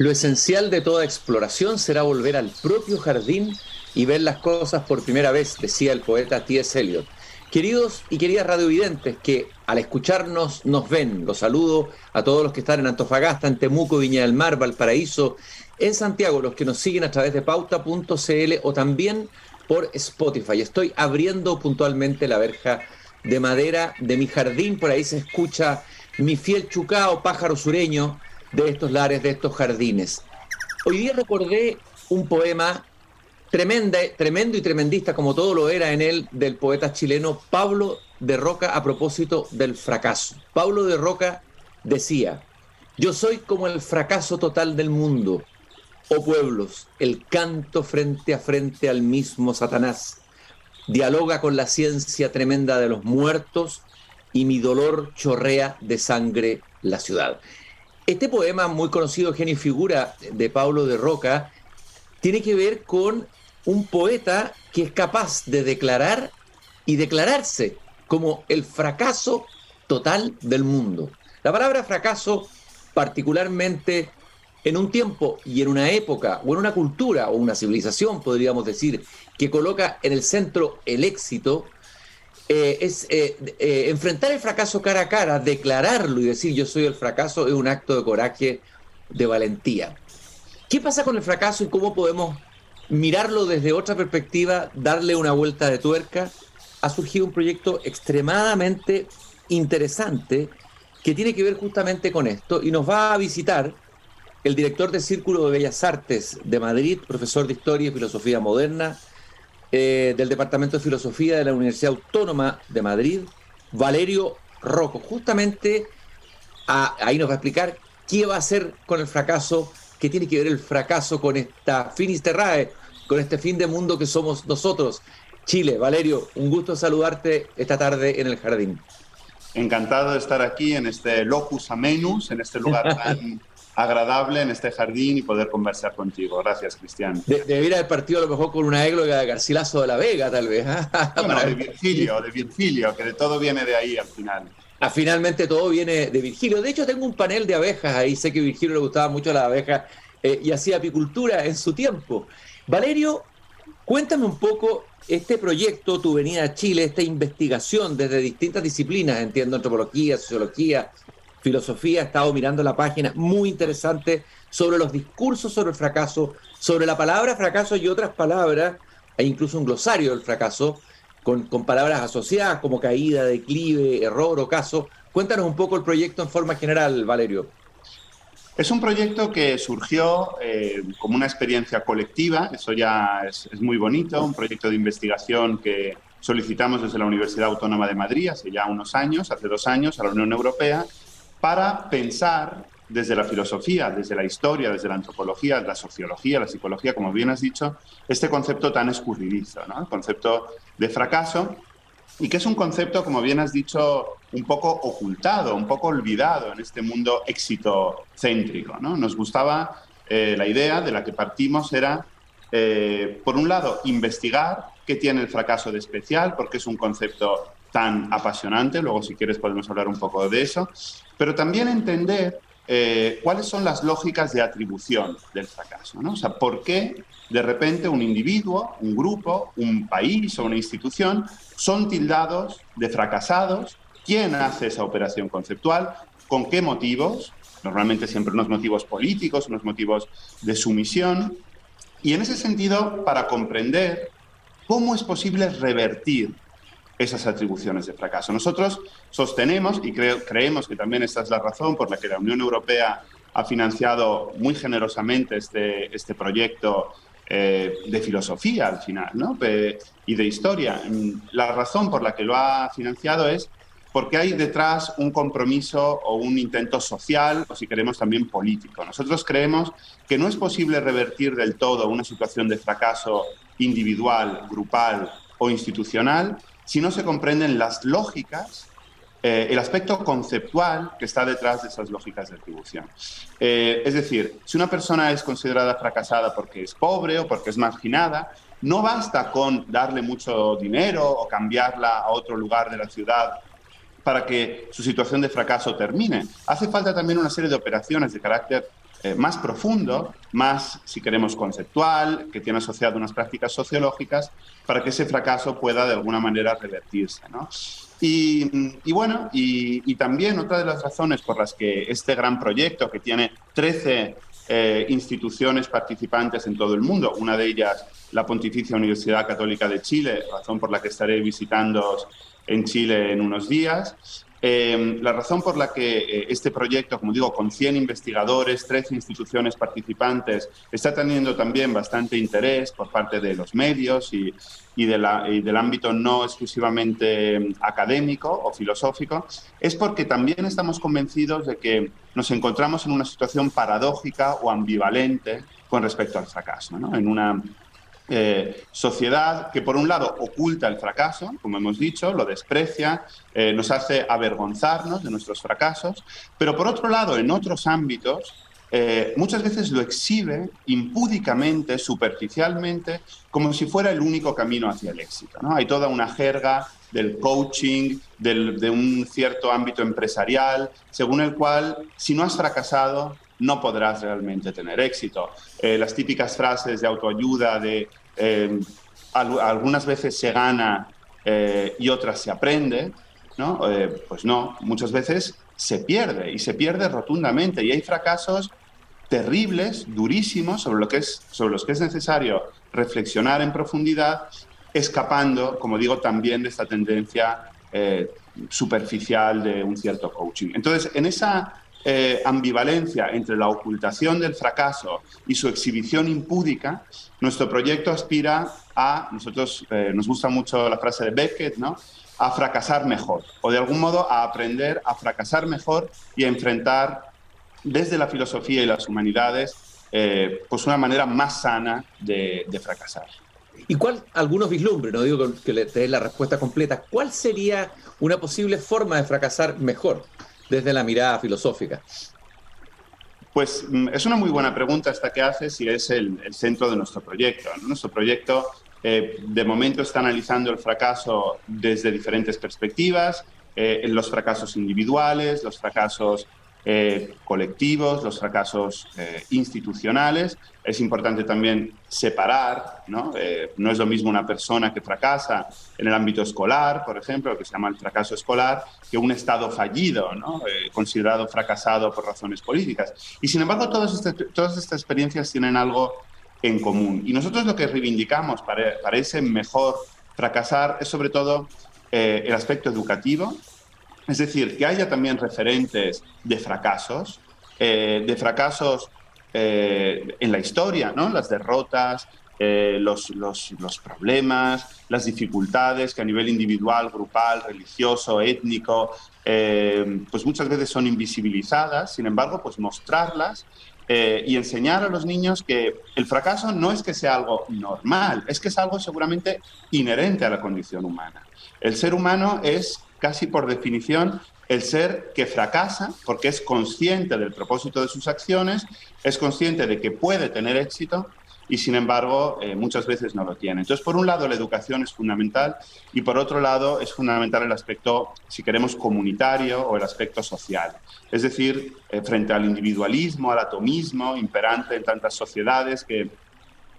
Lo esencial de toda exploración será volver al propio jardín y ver las cosas por primera vez, decía el poeta T.S. Eliot. Queridos y queridas radiovidentes que al escucharnos nos ven, los saludo a todos los que están en Antofagasta, en Temuco, Viña del Mar, Valparaíso, en Santiago, los que nos siguen a través de pauta.cl o también por Spotify. Estoy abriendo puntualmente la verja de madera de mi jardín, por ahí se escucha mi fiel chucao, pájaro sureño, de estos lares, de estos jardines. Hoy día recordé un poema tremenda, tremendo y tremendista, como todo lo era en él, del poeta chileno Pablo de Roca a propósito del fracaso. Pablo de Roca decía, yo soy como el fracaso total del mundo, oh pueblos, el canto frente a frente al mismo Satanás. Dialoga con la ciencia tremenda de los muertos y mi dolor chorrea de sangre la ciudad. Este poema muy conocido, genio y figura de Pablo de Roca, tiene que ver con un poeta que es capaz de declarar y declararse como el fracaso total del mundo. La palabra fracaso, particularmente en un tiempo y en una época o en una cultura o una civilización, podríamos decir, que coloca en el centro el éxito, eh, es eh, eh, enfrentar el fracaso cara a cara, declararlo y decir yo soy el fracaso es un acto de coraje, de valentía. ¿Qué pasa con el fracaso y cómo podemos mirarlo desde otra perspectiva, darle una vuelta de tuerca? Ha surgido un proyecto extremadamente interesante que tiene que ver justamente con esto y nos va a visitar el director del Círculo de Bellas Artes de Madrid, profesor de Historia y Filosofía Moderna, eh, del Departamento de Filosofía de la Universidad Autónoma de Madrid, Valerio Rocco. Justamente ahí nos va a explicar qué va a hacer con el fracaso, qué tiene que ver el fracaso con esta finisterrae, con este fin de mundo que somos nosotros. Chile, Valerio, un gusto saludarte esta tarde en el jardín. Encantado de estar aquí en este locus amenus, en este lugar tan agradable en este jardín y poder conversar contigo. Gracias, Cristian. De, debería haber partido a lo mejor con una égloga de Garcilaso de la Vega, tal vez. ¿ah? Bueno, de Virgilio, de Virgilio, que de todo viene de ahí al final. Ah, finalmente todo viene de Virgilio. De hecho, tengo un panel de abejas ahí. Sé que a Virgilio le gustaba mucho las abejas eh, y hacía apicultura en su tiempo. Valerio, cuéntame un poco este proyecto, tu venida a Chile, esta investigación desde distintas disciplinas, entiendo, antropología, sociología, filosofía, he estado mirando la página, muy interesante, sobre los discursos sobre el fracaso, sobre la palabra fracaso y otras palabras, hay incluso un glosario del fracaso, con, con palabras asociadas como caída, declive, error o caso. Cuéntanos un poco el proyecto en forma general, Valerio. Es un proyecto que surgió eh, como una experiencia colectiva, eso ya es, es, muy bonito, un proyecto de investigación que solicitamos desde la Universidad Autónoma de Madrid hace ya unos años, hace dos años, a la Unión Europea, para pensar desde la filosofía, desde la historia, desde la antropología, la sociología, la psicología, como bien has dicho, este concepto tan escurridizo, ¿no? el concepto de fracaso, y que es un concepto, como bien has dicho, un poco ocultado, un poco olvidado en este mundo éxito céntrico. ¿no? Nos gustaba eh, la idea de la que partimos era, eh, por un lado, investigar qué tiene el fracaso de especial, porque es un concepto tan apasionante, luego si quieres podemos hablar un poco de eso, pero también entender eh, cuáles son las lógicas de atribución del fracaso. ¿no? O sea, por qué de repente un individuo, un grupo, un país o una institución son tildados de fracasados, quién hace esa operación conceptual, con qué motivos, normalmente siempre unos motivos políticos, unos motivos de sumisión, y en ese sentido, para comprender cómo es posible revertir esas atribuciones de fracaso. Nosotros sostenemos y creemos que también esta es la razón por la que la Unión Europea ha financiado muy generosamente este, este proyecto eh, de filosofía al final ¿no? y de historia. La razón por la que lo ha financiado es porque hay detrás un compromiso o un intento social o si queremos también político. Nosotros creemos que no es posible revertir del todo una situación de fracaso individual, grupal o institucional si no se comprenden las lógicas, eh, el aspecto conceptual que está detrás de esas lógicas de atribución. Eh, es decir, si una persona es considerada fracasada porque es pobre o porque es marginada, no basta con darle mucho dinero o cambiarla a otro lugar de la ciudad para que su situación de fracaso termine. Hace falta también una serie de operaciones de carácter eh, más profundo, más, si queremos, conceptual, que tiene asociado unas prácticas sociológicas, para que ese fracaso pueda de alguna manera revertirse. Y, bueno, y, también otra de las razones por las que este gran proyecto, que tiene 13 eh, instituciones participantes en todo el mundo, una de ellas la Pontificia Universidad Católica de Chile, razón por la que estaré visitando en Chile en unos días, Em, la razón por la que eh, este proyecto, como digo, con 100 investigadores, 13 instituciones participantes, está teniendo también bastante interés por parte de los medios y, del ámbito no exclusivamente em, académico o filosófico, es porque también estamos convencidos de que nos encontramos en una situación paradójica o ambivalente con respecto al fracaso, en una eh, sociedad que por un lado oculta el fracaso, como hemos dicho, lo desprecia, eh, nos hace avergonzarnos de nuestros fracasos, pero por otro lado en otros ámbitos eh, muchas veces lo exhibe impúdicamente, superficialmente, como si fuera el único camino hacia el éxito. ¿no? Hay toda una jerga del coaching, de un cierto ámbito empresarial, según el cual si no has fracasado, no podrás realmente tener éxito. las típicas frases de autoayuda de eh, algunas veces se gana eh, y otras se aprende, ¿no? Eh, pues no, muchas veces se pierde y se pierde rotundamente y hay fracasos terribles, durísimos, sobre, lo que es, sobre los que es necesario reflexionar en profundidad, escapando, como digo, también de esta tendencia superficial de un cierto coaching. Entonces, en esa eh, ambivalencia entre la ocultación del fracaso y su exhibición impúdica, nuestro proyecto aspira a, nosotros eh, nos gusta mucho la frase de Beckett, ¿no? a fracasar mejor, o de algún modo a aprender a fracasar mejor y a enfrentar desde la filosofía y las humanidades eh, pues una manera más sana de, fracasar. ¿Y cuál, algunos vislumbres, no digo que le dé la respuesta completa, cuál sería una posible forma de fracasar mejor? Desde la mirada filosófica? Pues mm, es una muy buena pregunta esta que haces y es el, centro de nuestro proyecto. Nuestro proyecto eh, de momento está analizando el fracaso desde diferentes perspectivas, eh, los fracasos individuales, los fracasos eh, colectivos, los fracasos eh, institucionales. Es importante también separar, ¿no? Eh, no es lo mismo una persona que fracasa en el ámbito escolar, por ejemplo, que se llama el fracaso escolar, que un Estado fallido, ¿no? considerado fracasado por razones políticas. Y sin embargo, todas, este, todas estas experiencias tienen algo en común. Y nosotros lo que reivindicamos para, para ese mejor fracasar es sobre todo el aspecto educativo, es decir, que haya también referentes de fracasos, eh, de fracasos eh, en la historia, ¿no? las derrotas, eh, los, los, problemas, las dificultades que a nivel individual, grupal, religioso, étnico, pues muchas veces son invisibilizadas, sin embargo, pues mostrarlas y enseñar a los niños que el fracaso no es que sea algo normal, es que es algo seguramente inherente a la condición humana. El ser humano es casi por definición el ser que fracasa porque es consciente del propósito de sus acciones, es consciente de que puede tener éxito y sin embargo eh, muchas veces no lo tiene. Entonces, por un lado, la educación es fundamental y por otro lado es fundamental el aspecto, si queremos, comunitario o el aspecto social. Es decir, eh, frente al individualismo, al atomismo imperante en tantas sociedades que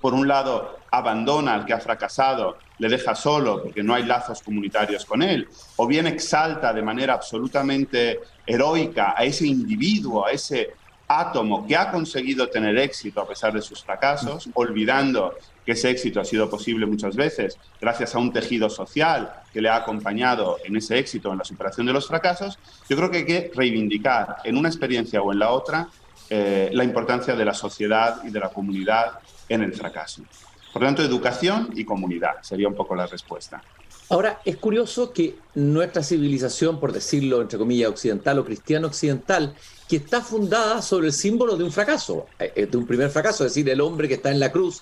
por un lado, abandona al que ha fracasado, le deja solo porque no hay lazos comunitarios con él, o bien exalta de manera absolutamente heroica a ese individuo, a ese átomo que ha conseguido tener éxito a pesar de sus fracasos, olvidando que ese éxito ha sido posible muchas veces gracias a un tejido social que le ha acompañado en ese éxito, en la superación de los fracasos, yo creo que hay que reivindicar en una experiencia o en la otra eh, la importancia de la sociedad y de la comunidad en el fracaso. Por lo tanto, educación y comunidad sería un poco la respuesta. Ahora, es curioso que nuestra civilización, por decirlo entre comillas, occidental o cristiano occidental, que está fundada sobre el símbolo de un fracaso, eh, de un primer fracaso, es decir, el hombre que está en la cruz,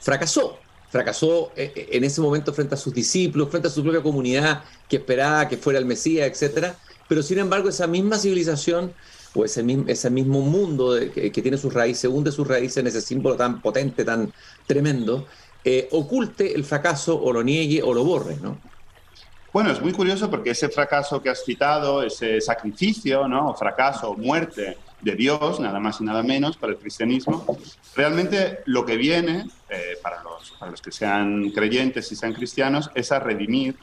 fracasó. Fracasó eh, en ese momento frente a sus discípulos, frente a su propia comunidad que esperaba que fuera el Mesías, etc. Pero sin embargo, esa misma civilización o ese, ese mismo mundo que, tiene sus raíces, hunde sus raíces en ese símbolo tan potente, tan tremendo, eh, oculte el fracaso o lo niegue o lo borre, ¿no? Bueno, es muy curioso porque ese fracaso que has citado, ese sacrificio, ¿no? fracaso, muerte de Dios, nada más y nada menos, para el cristianismo, realmente lo que viene, eh, para, los, para los que sean creyentes y sean cristianos, es a redimir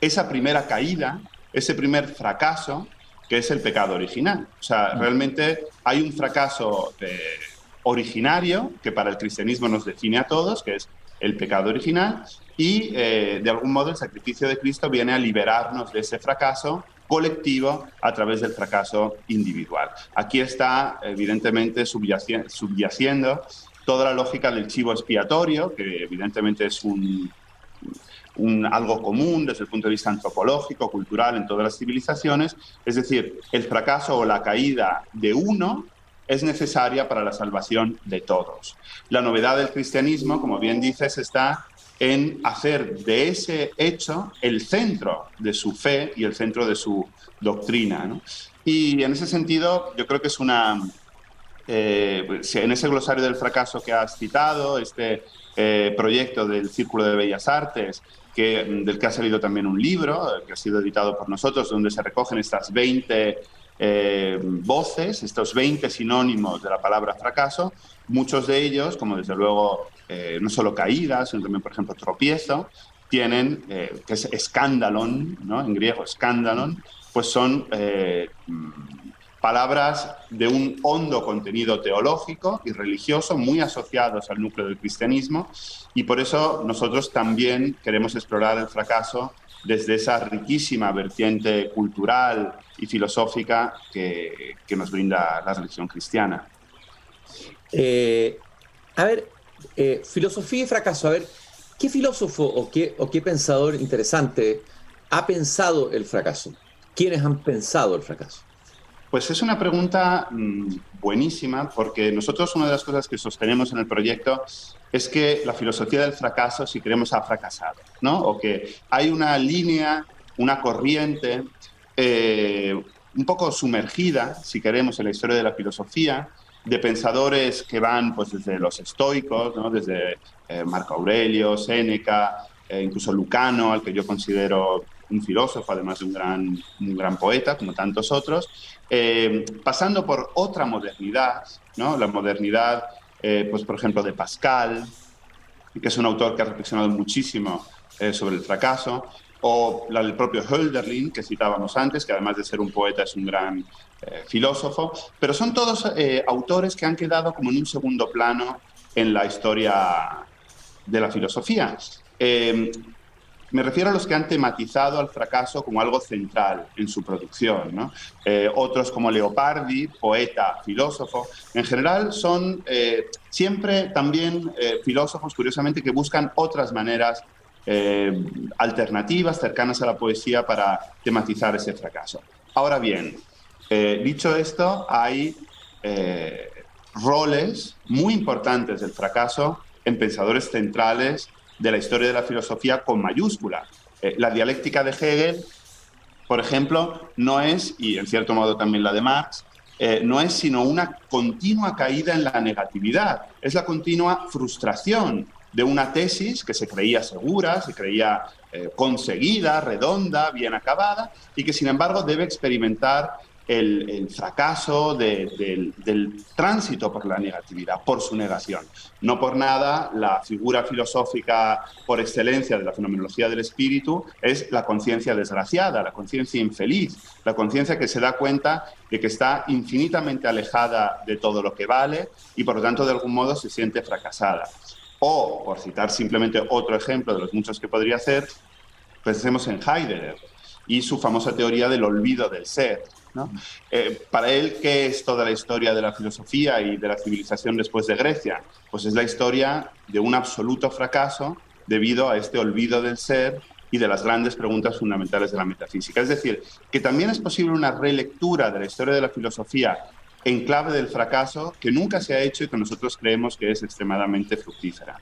esa primera caída, ese primer fracaso, que es el pecado original. O sea, realmente hay un fracaso eh, originario que para el cristianismo nos define a todos, que es el pecado original, y eh, de algún modo el sacrificio de Cristo viene a liberarnos de ese fracaso colectivo a través del fracaso individual. Aquí está evidentemente subyaciendo toda la lógica del chivo expiatorio, que evidentemente es un, un, algo común desde el punto de vista antropológico, cultural en todas las civilizaciones, es decir, el fracaso o la caída de uno es necesaria para la salvación de todos. La novedad del cristianismo, como bien dices, está en hacer de ese hecho el centro de su fe y el centro de su doctrina. Y en ese sentido, yo creo que es una... Eh, en ese glosario del fracaso que has citado, este eh, proyecto del Círculo de Bellas Artes, que, del que ha salido también un libro, que ha sido editado por nosotros, donde se recogen estas 20 eh, voces, estos 20 sinónimos de la palabra fracaso, muchos de ellos, como desde luego eh, no solo caídas, sino también, por ejemplo, tropiezo, tienen, eh, que es escándalon, ¿no? en griego escándalon, pues son palabras de un hondo contenido teológico y religioso muy asociados al núcleo del cristianismo y por eso nosotros también queremos explorar el fracaso desde esa riquísima vertiente cultural y filosófica que, nos brinda la religión cristiana. Eh, a ver, eh, filosofía y fracaso. A ver, ¿qué filósofo o qué, o qué pensador interesante ha pensado el fracaso? ¿Quiénes han pensado el fracaso? Pues es una pregunta mm, buenísima porque nosotros una de las cosas que sostenemos en el proyecto es que la filosofía del fracaso, si queremos, ha fracasado, ¿no? O que hay una línea, una corriente eh, un poco sumergida, si queremos, en la historia de la filosofía, de pensadores que van pues, desde los estoicos, ¿no? desde eh, Marco Aurelio, Séneca, eh, incluso Lucano, al que yo considero un filósofo, además de un gran, un gran poeta, como tantos otros, pasando por otra modernidad, ¿no? la modernidad eh, pues por ejemplo, de Pascal, que es un autor que ha reflexionado muchísimo eh, sobre el fracaso, o la del propio Hölderlin, que citábamos antes, que además de ser un poeta es un gran eh, filósofo, pero son todos autores que han quedado como en un segundo plano en la historia de la filosofía. Me refiero a los que han tematizado al fracaso como algo central en su producción. Eh, otros como Leopardi, poeta, filósofo. En general son eh, siempre también eh, filósofos, curiosamente, que buscan otras maneras alternativas, cercanas a la poesía, para tematizar ese fracaso. Ahora bien, dicho esto, hay roles muy importantes del fracaso en pensadores centrales de la historia de la filosofía con mayúscula. Eh, la dialéctica de Hegel, por ejemplo, no es, y en cierto modo también la de Marx, eh, no es sino una continua caída en la negatividad, es la continua frustración de una tesis que se creía segura, se creía eh, conseguida, redonda, bien acabada, y que sin embargo debe experimentar el, fracaso del, tránsito por la negatividad, por su negación. No por nada, la figura filosófica por excelencia de la fenomenología del espíritu es la conciencia desgraciada, la conciencia infeliz, la conciencia que se da cuenta de que está infinitamente alejada de todo lo que vale y por lo tanto de algún modo se siente fracasada. O, por citar simplemente otro ejemplo de los muchos que podría hacer, pensemos en Heidegger y su famosa teoría del olvido del ser. Eh, para él, ¿qué es toda la historia de la filosofía y de la civilización después de Grecia? Pues es la historia de un absoluto fracaso debido a este olvido del ser y de las grandes preguntas fundamentales de la metafísica. Es decir, que también es posible una relectura de la historia de la filosofía en clave del fracaso que nunca se ha hecho y que nosotros creemos que es extremadamente fructífera.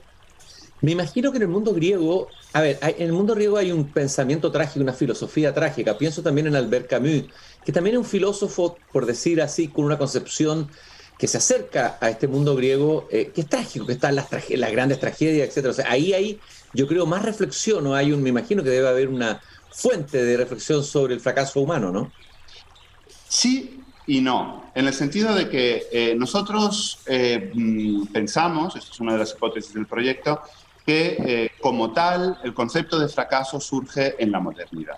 Me imagino que en el mundo griego, a ver, en el mundo griego hay un pensamiento trágico, una filosofía trágica. Pienso también en Albert Camus, que también es un filósofo, por decir así, con una concepción que se acerca a este mundo griego, eh, que es trágico, que están las, las grandes tragedias, etc. O sea, ahí hay, yo creo, más reflexión, ¿no? Hay un, me imagino que debe haber una fuente de reflexión sobre el fracaso humano, ¿no? Sí, y no, en el sentido de que eh, nosotros eh, mm, pensamos, esto es una de las hipótesis del proyecto, que eh, como tal el concepto de fracaso surge en la modernidad.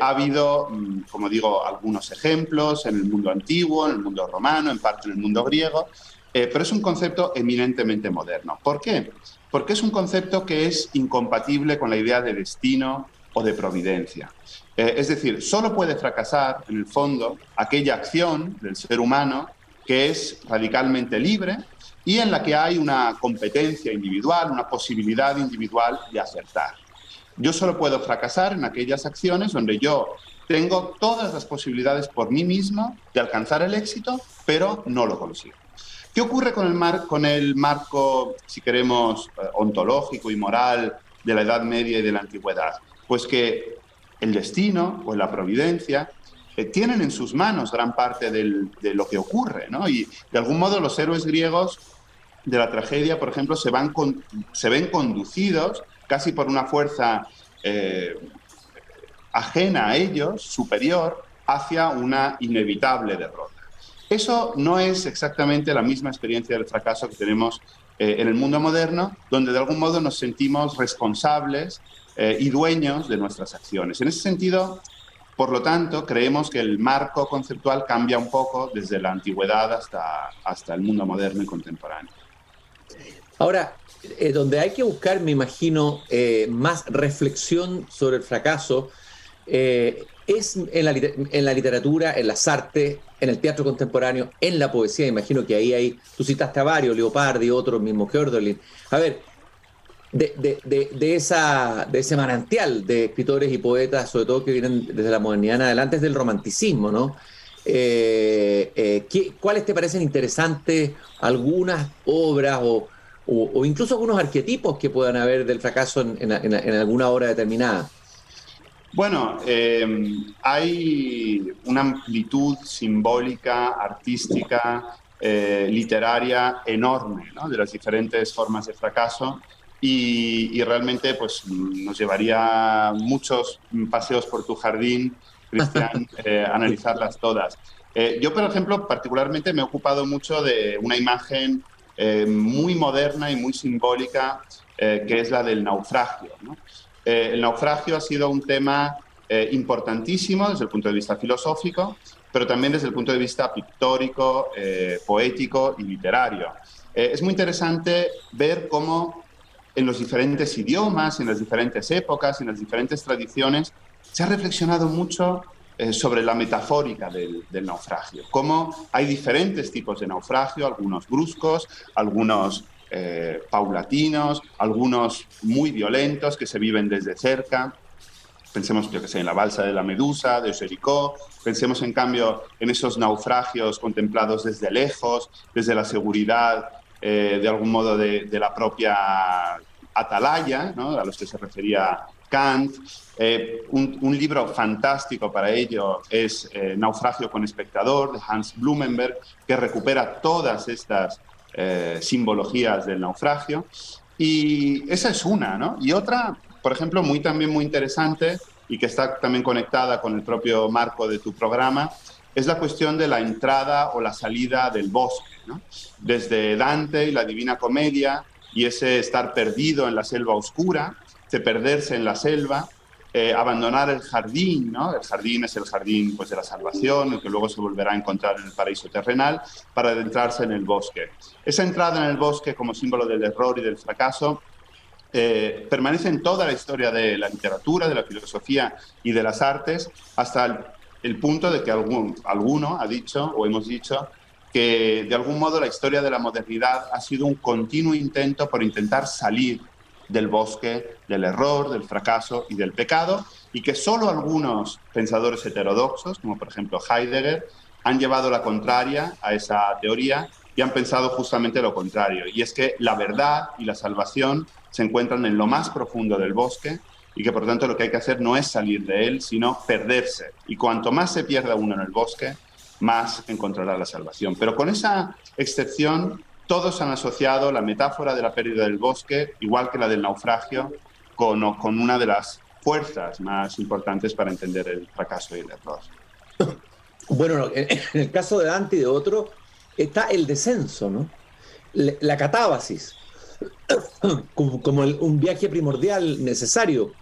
ha habido, mm, como digo, algunos ejemplos en el mundo antiguo, en el mundo romano, en parte en el mundo griego, pero es un concepto eminentemente moderno. ¿Por qué? Porque es un concepto que es incompatible con la idea de destino o de providencia. Eh, es decir, solo puede fracasar, en el fondo, aquella acción del ser humano que es radicalmente libre y en la que hay una competencia individual, una posibilidad individual de acertar. Yo solo puedo fracasar en aquellas acciones donde yo tengo todas las posibilidades por mí mismo de alcanzar el éxito, pero no lo consigo. ¿Qué ocurre con el, con el marco, si queremos, eh, ontológico y moral de la Edad Media y de la Antigüedad? Pues que el destino o la providencia eh, tienen en sus manos gran parte de lo que ocurre, ¿no? Y de algún modo los héroes griegos de la tragedia, por ejemplo, se, van se ven conducidos casi por una fuerza eh, ajena a ellos, superior, hacia una inevitable derrota. Eso no es exactamente la misma experiencia del fracaso que tenemos eh, en el mundo moderno, donde de algún modo nos sentimos responsables eh, y dueños de nuestras acciones. En ese sentido, por lo tanto, creemos que el marco conceptual cambia un poco desde la antigüedad hasta, hasta el mundo moderno y contemporáneo. Ahora, eh, donde hay que buscar, me imagino, eh, más reflexión sobre el fracaso, es en la, en la, literatura, en las artes, en el teatro contemporáneo, en la poesía. Imagino que ahí hay, tú citaste a varios, Leopardi, otros mismo que A ver, de, esa, de ese manantial de escritores y poetas, sobre todo que vienen desde la modernidad en adelante, es del romanticismo, ¿no? Eh, eh, ¿Cuáles te parecen interesantes algunas obras o, incluso algunos arquetipos que puedan haber del fracaso en, alguna obra determinada? Bueno, eh, hay una amplitud simbólica, artística, literaria enorme ¿no? de las diferentes formas de fracaso y, realmente pues, nos llevaría muchos paseos por tu jardín, Cristian, eh, analizarlas todas. Eh, yo, por ejemplo, particularmente me he ocupado mucho de una imagen eh, muy moderna y muy simbólica, que es la del naufragio. el naufragio ha sido un tema importantísimo desde el punto de vista filosófico, pero también desde el punto de vista pictórico, poético y literario. es muy interesante ver cómo en los diferentes idiomas, en las diferentes épocas, en las diferentes tradiciones, se ha reflexionado mucho eh, sobre la metafórica del, naufragio, cómo hay diferentes tipos de naufragio, algunos bruscos, algunos eh, paulatinos, algunos muy violentos que se viven desde cerca. Pensemos, yo que sé, en la balsa de la Medusa, de Jericó. Pensemos, en cambio, en esos naufragios contemplados desde lejos, desde la seguridad eh, de algún modo de, la propia atalaya, a los que se refería Kant. Eh, un, libro fantástico para ello es eh, Naufragio con espectador de Hans Blumenberg, que recupera todas estas simbologías del naufragio. Y esa es una, ¿no? Y otra, por ejemplo, muy también muy interesante y que está también conectada con el propio marco de tu programa, es la cuestión de la entrada o la salida del bosque. Desde Dante y la Divina Comedia y ese estar perdido en la selva oscura, de perderse en la selva, eh, abandonar el jardín, ¿no? El jardín es el jardín pues, de la salvación, el que luego se volverá a encontrar en el paraíso terrenal, para adentrarse en el bosque. Esa entrada en el bosque como símbolo del error y del fracaso eh, permanece en toda la historia de la literatura, de la filosofía y de las artes, hasta el el punto de que algún, alguno ha dicho o hemos dicho que de algún modo la historia de la modernidad ha sido un continuo intento por intentar salir del bosque del error, del fracaso y del pecado, y que solo algunos pensadores heterodoxos, como por ejemplo Heidegger, han llevado la contraria a esa teoría y han pensado justamente lo contrario, y es que la verdad y la salvación se encuentran en lo más profundo del bosque y que por tanto lo que hay que hacer no es salir de él, sino perderse. Y cuanto más se pierda uno en el bosque, más encontrará la salvación. Pero con esa excepción, todos han asociado la metáfora de la pérdida del bosque, igual que la del naufragio, con, una de las fuerzas más importantes para entender el fracaso y el error. Bueno, en el caso de Dante y de otro, está el descenso. La catábasis, como, un viaje primordial necesario.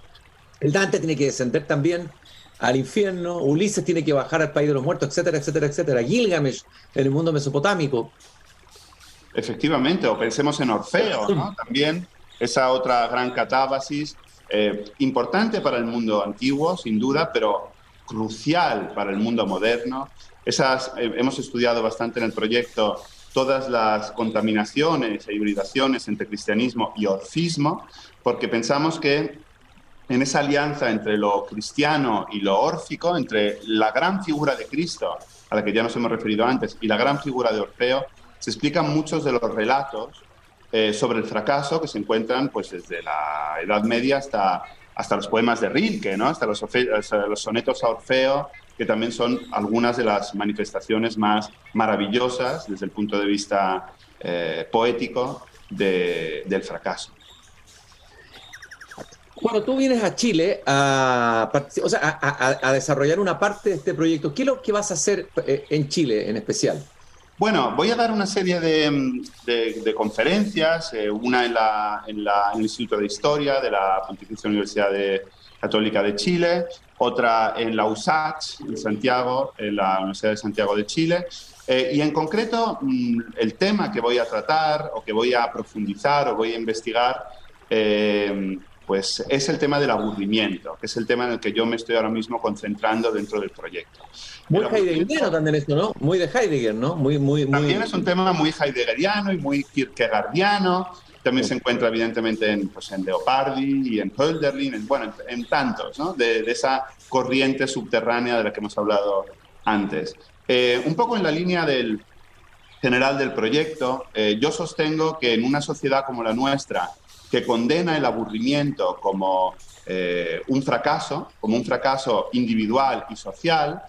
El Dante tiene que descender también al infierno, Ulises tiene que bajar al país de los muertos, etcétera, etcétera, etcétera. Gilgamesh en el mundo mesopotámico. Efectivamente, o pensemos en Orfeo, ¿no? También esa otra gran catábasis, eh, importante para el mundo antiguo, sin duda, pero crucial para el mundo moderno. Esas, eh, hemos estudiado bastante en el proyecto todas las contaminaciones e hibridaciones entre cristianismo y orfismo, porque pensamos que en esa alianza entre lo cristiano y lo órfico, entre la gran figura de Cristo, a la que ya nos hemos referido antes, y la gran figura de Orfeo, se explican muchos de los relatos eh, sobre el fracaso que se encuentran pues, desde la Edad Media hasta, hasta los poemas de Rilke, ¿no? hasta, los, sonetos a Orfeo, que también son algunas de las manifestaciones más maravillosas desde el punto de vista eh, poético del fracaso. Cuando tú vienes a Chile a, a, desarrollar una parte de este proyecto, ¿qué es lo que vas a hacer eh, en Chile en especial? Bueno, voy a dar una serie de, conferencias, eh, una en, la, en, el Instituto de Historia de la Pontificia Universidad Católica de Chile, otra en la USACH, en Santiago, en la Universidad de Santiago de Chile. Eh, y en concreto, mm, el tema que voy a tratar o que voy a profundizar o voy a investigar pues es el tema del aburrimiento, que es el tema en el que yo me estoy ahora mismo concentrando dentro del proyecto. Muy heideggeriano también esto, ¿no? Muy de Heidegger, ¿no? Muy, muy, También es un tema muy heideggeriano y muy kierkegaardiano. También se encuentra evidentemente en, pues, en Leopardi y en Hölderlin, en, bueno, en, tantos, ¿no? De, esa corriente subterránea de la que hemos hablado antes. Eh, un poco en la línea del general del proyecto, eh, yo sostengo que en una sociedad como la nuestra, que condena el aburrimiento como eh, un fracaso, como un fracaso individual y social,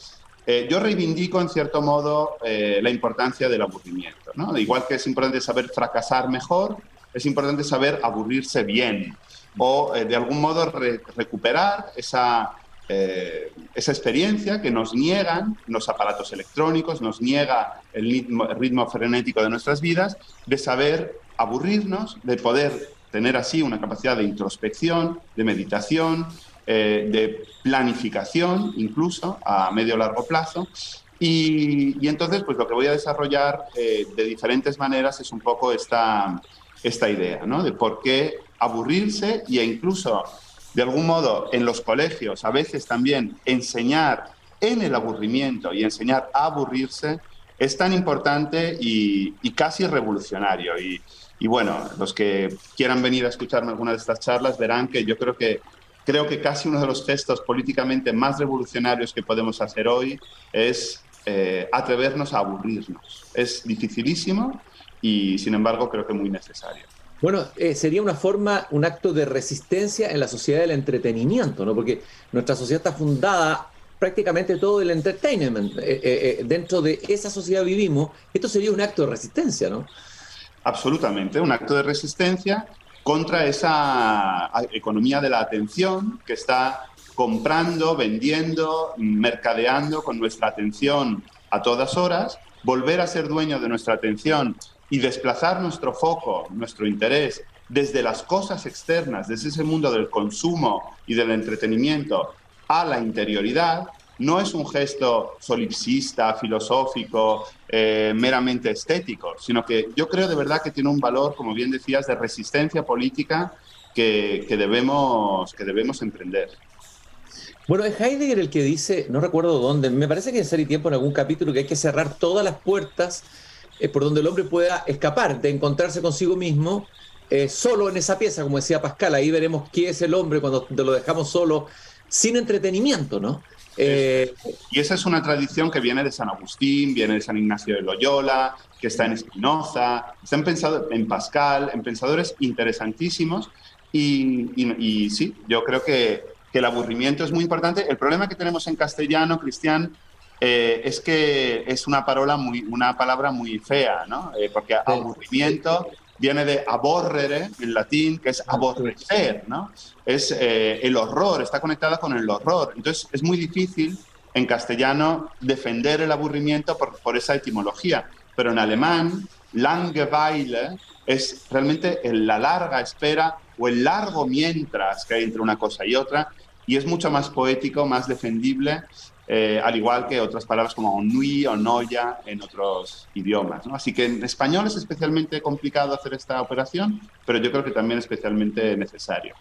eh, yo reivindico en cierto modo eh, la importancia del aburrimiento. ¿no? Igual que es importante saber fracasar mejor, es importante saber aburrirse bien o de algún modo recuperar esa, esa experiencia que nos niegan los aparatos electrónicos, nos niega el ritmo, el ritmo frenético de nuestras vidas, de saber aburrirnos, de poder tener así una capacidad de introspección, de meditación, eh, de planificación, incluso a medio largo plazo. Y, entonces, pues lo que voy a desarrollar eh, de diferentes maneras es un poco esta, esta idea, ¿no? De por qué aburrirse e incluso, de algún modo, en los colegios, a veces también enseñar en el aburrimiento y enseñar a aburrirse es tan importante y, y casi revolucionario. Y, y bueno, los que quieran venir a escucharme alguna de estas charlas verán que yo creo que creo que casi uno de los gestos políticamente más revolucionarios que podemos hacer hoy es eh, atrevernos a aburrirnos. Es dificilísimo y sin embargo creo que muy necesario. Bueno, eh, sería una forma, un acto de resistencia en la sociedad del entretenimiento, ¿no? Porque nuestra sociedad está fundada prácticamente todo el entertainment. Eh, dentro de esa sociedad vivimos. Esto sería un acto de resistencia, ¿no? Absolutamente, un acto de resistencia contra esa economía de la atención que está comprando, vendiendo, mercadeando con nuestra atención a todas horas, volver a ser dueño de nuestra atención y desplazar nuestro foco, nuestro interés desde las cosas externas, desde ese mundo del consumo y del entretenimiento a la interioridad, no es un gesto solipsista, filosófico, eh, meramente estético, sino que yo creo de verdad que tiene un valor, como bien decías, de resistencia política que, debemos, que debemos emprender. Bueno, es Heidegger el que dice, no recuerdo dónde, me parece que en Ser Tiempo en algún capítulo que hay que cerrar todas las puertas eh, por donde el hombre pueda escapar, de encontrarse consigo mismo eh, solo en esa pieza, como decía Pascal, ahí veremos qué es el hombre cuando lo dejamos solo, sin entretenimiento, ¿no? Eh, y esa es una tradición que viene de San Agustín, viene de San Ignacio de Loyola, que está en Spinoza, está en, pensado, en Pascal, en pensadores interesantísimos. Y, sí, yo creo que, que, el aburrimiento es muy importante. El problema que tenemos en castellano, Cristian, eh, es que es una, palabra muy, una palabra muy fea, ¿no? Eh, porque aburrimiento viene de aborrere en latín, que es aborrecer, ¿no? Es eh, el horror, está conectada con el horror. Entonces es muy difícil en castellano defender el aburrimiento por, por esa etimología, pero en alemán Langeweile es realmente la larga espera o el largo mientras que hay entre una cosa y otra y es mucho más poético, más defendible, eh, al igual que otras palabras como ennui o noya en otros idiomas. Así que en español es especialmente complicado hacer esta operación, pero yo creo que también es especialmente necesario.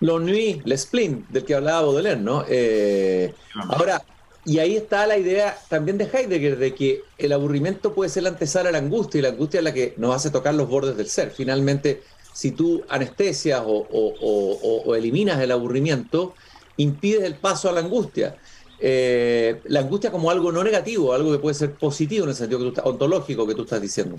L'ennui, el spleen, del que hablaba Baudelaire, ¿no? Eh, ahora, y ahí está la idea también de Heidegger, de que el aburrimiento puede ser la antesala a la angustia, y la angustia es la que nos hace tocar los bordes del ser. Finalmente, si tú anestesias o, eliminas el aburrimiento, impides el paso a la angustia. Eh, la angustia como algo no negativo, algo que puede ser positivo en el sentido que ontológico que tú estás diciendo.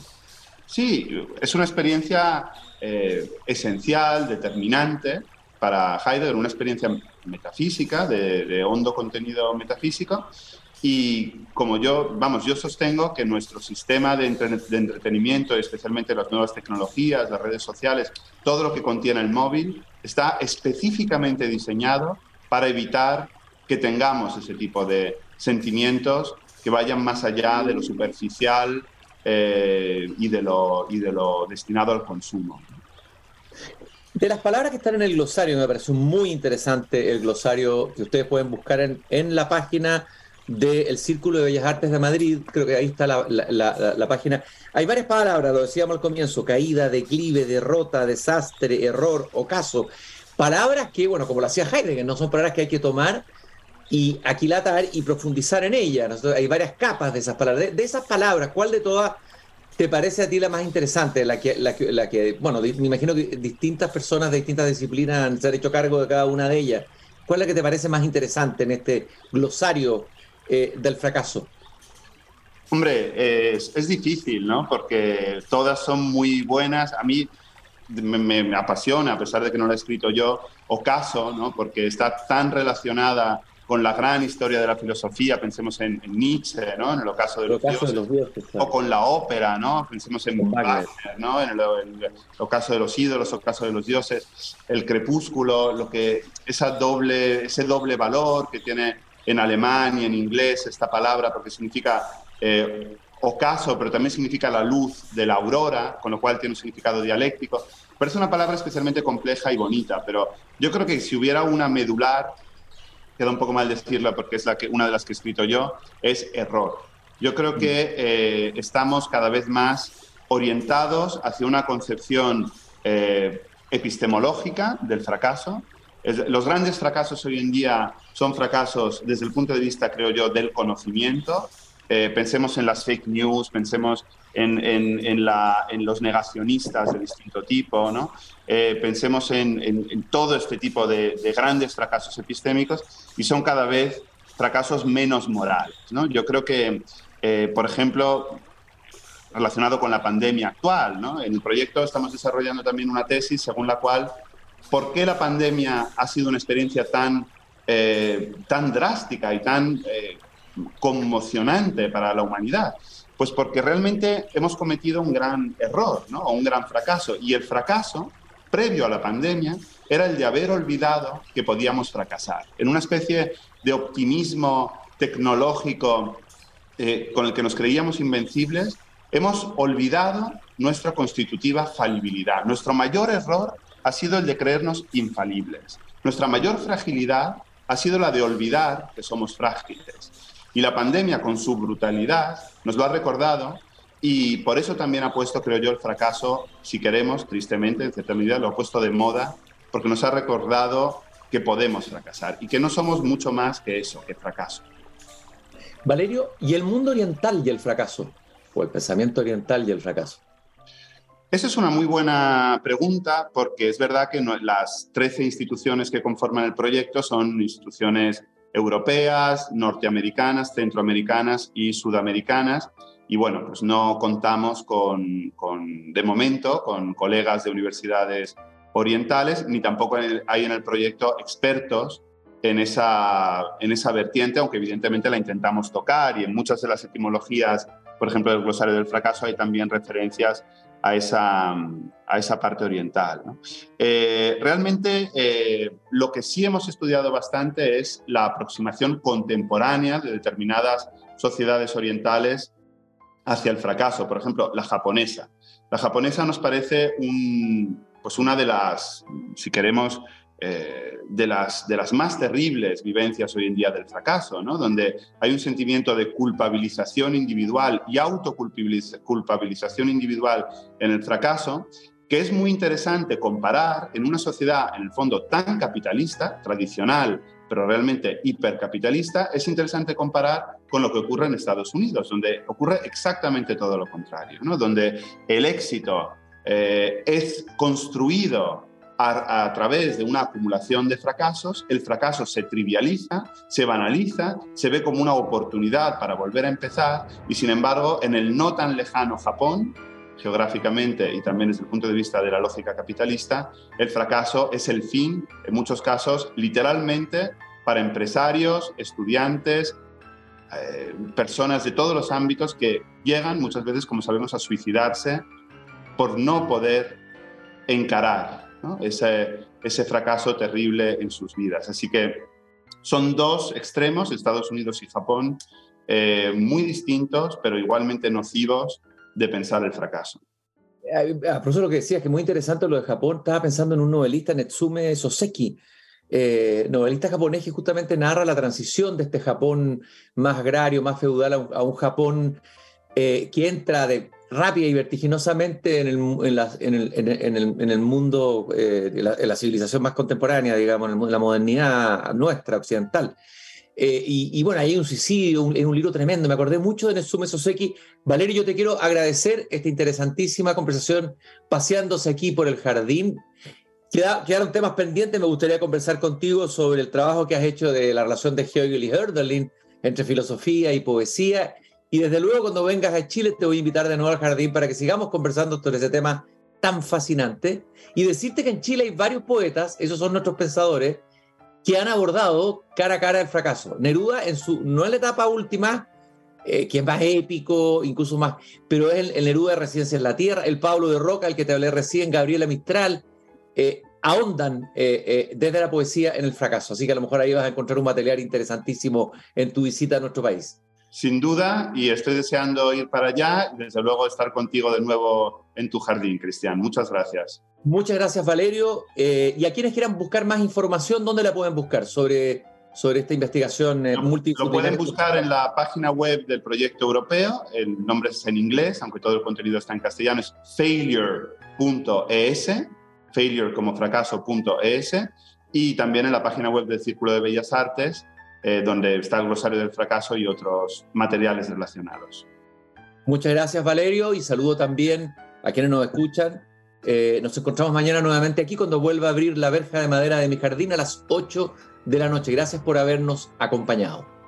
Sí, es una experiencia eh, esencial, determinante para Heidegger, una experiencia metafísica, de, hondo contenido metafísico. Y como yo, vamos, yo sostengo que nuestro sistema de, de, entretenimiento, especialmente las nuevas tecnologías, las redes sociales, todo lo que contiene el móvil, está específicamente diseñado para evitar que tengamos ese tipo de sentimientos que vayan más allá de lo superficial eh, y, de lo, y de lo destinado al consumo. De las palabras que están en el glosario, me parece muy interesante el glosario que ustedes pueden buscar en, en la página del Círculo de Bellas Artes de Madrid, creo que ahí está la, la, la, página. Hay varias palabras, lo decíamos al comienzo, caída, declive, derrota, desastre, error, ocaso. Palabras que, bueno, como lo hacía Heidegger, no son palabras que hay que tomar y aquilatar y profundizar en ellas. Hay varias capas de esas palabras. De, esas palabras, ¿cuál de todas te parece a ti la más interesante? La que, la que, la que bueno, me imagino que distintas personas de distintas disciplinas han hecho cargo de cada una de ellas. ¿Cuál es la que te parece más interesante en este glosario eh, del fracaso? Hombre, es, es, difícil, ¿no? Porque todas son muy buenas. A mí me, apasiona, a pesar de que no la he escrito yo, Ocaso, ¿no? porque está tan relacionada con la gran historia de la filosofía, pensemos en, Nietzsche, ¿no? en el ocaso de los, dioses, o con la ópera, ¿no? pensemos en Wagner, ¿no? en el, ocaso de los ídolos, ocaso de los dioses, el crepúsculo, lo que, esa doble, ese doble valor que tiene en alemán y en inglés esta palabra, porque significa eh, ocaso, pero también significa la luz de la aurora, con lo cual tiene un significado dialéctico. Pero es una palabra especialmente compleja y bonita, pero yo creo que si hubiera una medular, queda un poco mal decirla porque es la que, una de las que he escrito yo, es error. Yo creo que eh, estamos cada vez más orientados hacia una concepción eh, epistemológica del fracaso. los grandes fracasos hoy en día son fracasos desde el punto de vista, creo yo, del conocimiento, eh, pensemos en las fake news, pensemos en, en, la, en, los negacionistas de distinto tipo, ¿no? Eh, pensemos en, todo este tipo de, grandes fracasos epistémicos y son cada vez fracasos menos morales. ¿no? Yo creo que, eh, por ejemplo, relacionado con la pandemia actual, ¿no? en el proyecto estamos desarrollando también una tesis según la cual, ¿por qué la pandemia ha sido una experiencia tan, tan drástica y tan conmocionante para la humanidad? Pues porque realmente hemos cometido un gran error, ¿no? O un gran fracaso. Y el fracaso, previo a la pandemia, era el de haber olvidado que podíamos fracasar. En una especie de optimismo tecnológico eh, con el que nos creíamos invencibles, hemos olvidado nuestra constitutiva falibilidad. Nuestro mayor error ha sido el de creernos infalibles. Nuestra mayor fragilidad ha sido la de olvidar que somos frágiles. Y la pandemia, con su brutalidad, nos lo ha recordado y por eso también ha puesto, creo yo, el fracaso, si queremos, tristemente, en cierta medida, lo ha puesto de moda, porque nos ha recordado que podemos fracasar y que no somos mucho más que eso, que fracaso. Valerio, ¿y el mundo oriental y el fracaso? ¿O el pensamiento oriental y el fracaso? Esa es una muy buena pregunta porque es verdad que las 13 instituciones que conforman el proyecto son instituciones europeas, norteamericanas, centroamericanas y sudamericanas. Y bueno, pues no contamos con, de momento con colegas de universidades orientales, ni tampoco hay en el proyecto expertos en esa, en esa vertiente, aunque evidentemente la intentamos tocar y en muchas de las etimologías, por ejemplo, del glosario del fracaso hay también referencias a esa, a esa parte oriental. Eh, realmente eh, lo que sí hemos estudiado bastante es la aproximación contemporánea de determinadas sociedades orientales hacia el fracaso. Por ejemplo, la japonesa. La japonesa nos parece un, pues una de las, si queremos, eh, de, las, de las más terribles vivencias hoy en día del fracaso, ¿no? donde hay un sentimiento de culpabilización individual y autoculpabilización individual en el fracaso, que es muy interesante comparar en una sociedad, en el fondo, tan capitalista, tradicional, pero realmente hipercapitalista, es interesante comparar con lo que ocurre en Estados Unidos, donde ocurre exactamente todo lo contrario, ¿no? donde el éxito eh, es construido a, través de una acumulación de fracasos, el fracaso se trivializa, se banaliza, se ve como una oportunidad para volver a empezar y sin embargo en el no tan lejano Japón, geográficamente y también desde el punto de vista de la lógica capitalista, el fracaso es el fin, en muchos casos, literalmente para empresarios, estudiantes, eh, personas de todos los ámbitos que llegan muchas veces, como sabemos, a suicidarse por no poder encarar ese, ese fracaso terrible en sus vidas. Así que son dos extremos, Estados Unidos y Japón, eh, muy distintos, pero igualmente nocivos de pensar el fracaso. A profesor, lo que decía es que muy interesante lo de Japón. Estaba pensando en un novelista, Netsume Soseki, eh, novelista japonés que justamente narra la transición de este Japón más agrario, más feudal, a un, Japón que entra de rápida y vertiginosamente en el, mundo, eh, en la civilización más contemporánea, digamos, en la modernidad nuestra, occidental. Eh, y, bueno, hay un suicidio, es un, libro tremendo. Me acordé mucho de Netsume Soseki. Valerio, yo te quiero agradecer esta interesantísima conversación paseándose aquí por el jardín. quedaron temas pendientes. Me gustaría conversar contigo sobre el trabajo que has hecho de la relación de Hegel y Hölderlin entre filosofía y poesía y desde luego cuando vengas a Chile te voy a invitar de nuevo al jardín para que sigamos conversando sobre ese tema tan fascinante. Y decirte que en Chile hay varios poetas, esos son nuestros pensadores, que han abordado cara a cara el fracaso. Neruda, en su, no en la etapa última, eh, que es más épico, incluso más, pero es el, Neruda de Residencia en la Tierra, el Pablo de Roca, el que te hablé recién, Gabriela Mistral, eh, ahondan eh, desde la poesía en el fracaso. Así que a lo mejor ahí vas a encontrar un material interesantísimo en tu visita a nuestro país sin duda, y estoy deseando ir para allá y desde luego estar contigo de nuevo en tu jardín, Cristian. Muchas gracias. Muchas gracias, Valerio. Eh, y a quienes quieran buscar más información, ¿dónde la pueden buscar sobre, sobre esta investigación eh, Lo pueden buscar en la página web del proyecto europeo. El nombre es en inglés, aunque todo el contenido está en castellano. Es failure.es, failure como fracaso.es. Y también en la página web del Círculo de Bellas Artes, eh, donde está el glosario del fracaso y otros materiales relacionados. Muchas gracias Valerio y saludo también a quienes nos escuchan. Eh, nos encontramos mañana nuevamente aquí cuando vuelva a abrir la verja de madera de mi jardín a las 8 de la noche. Gracias por habernos acompañado.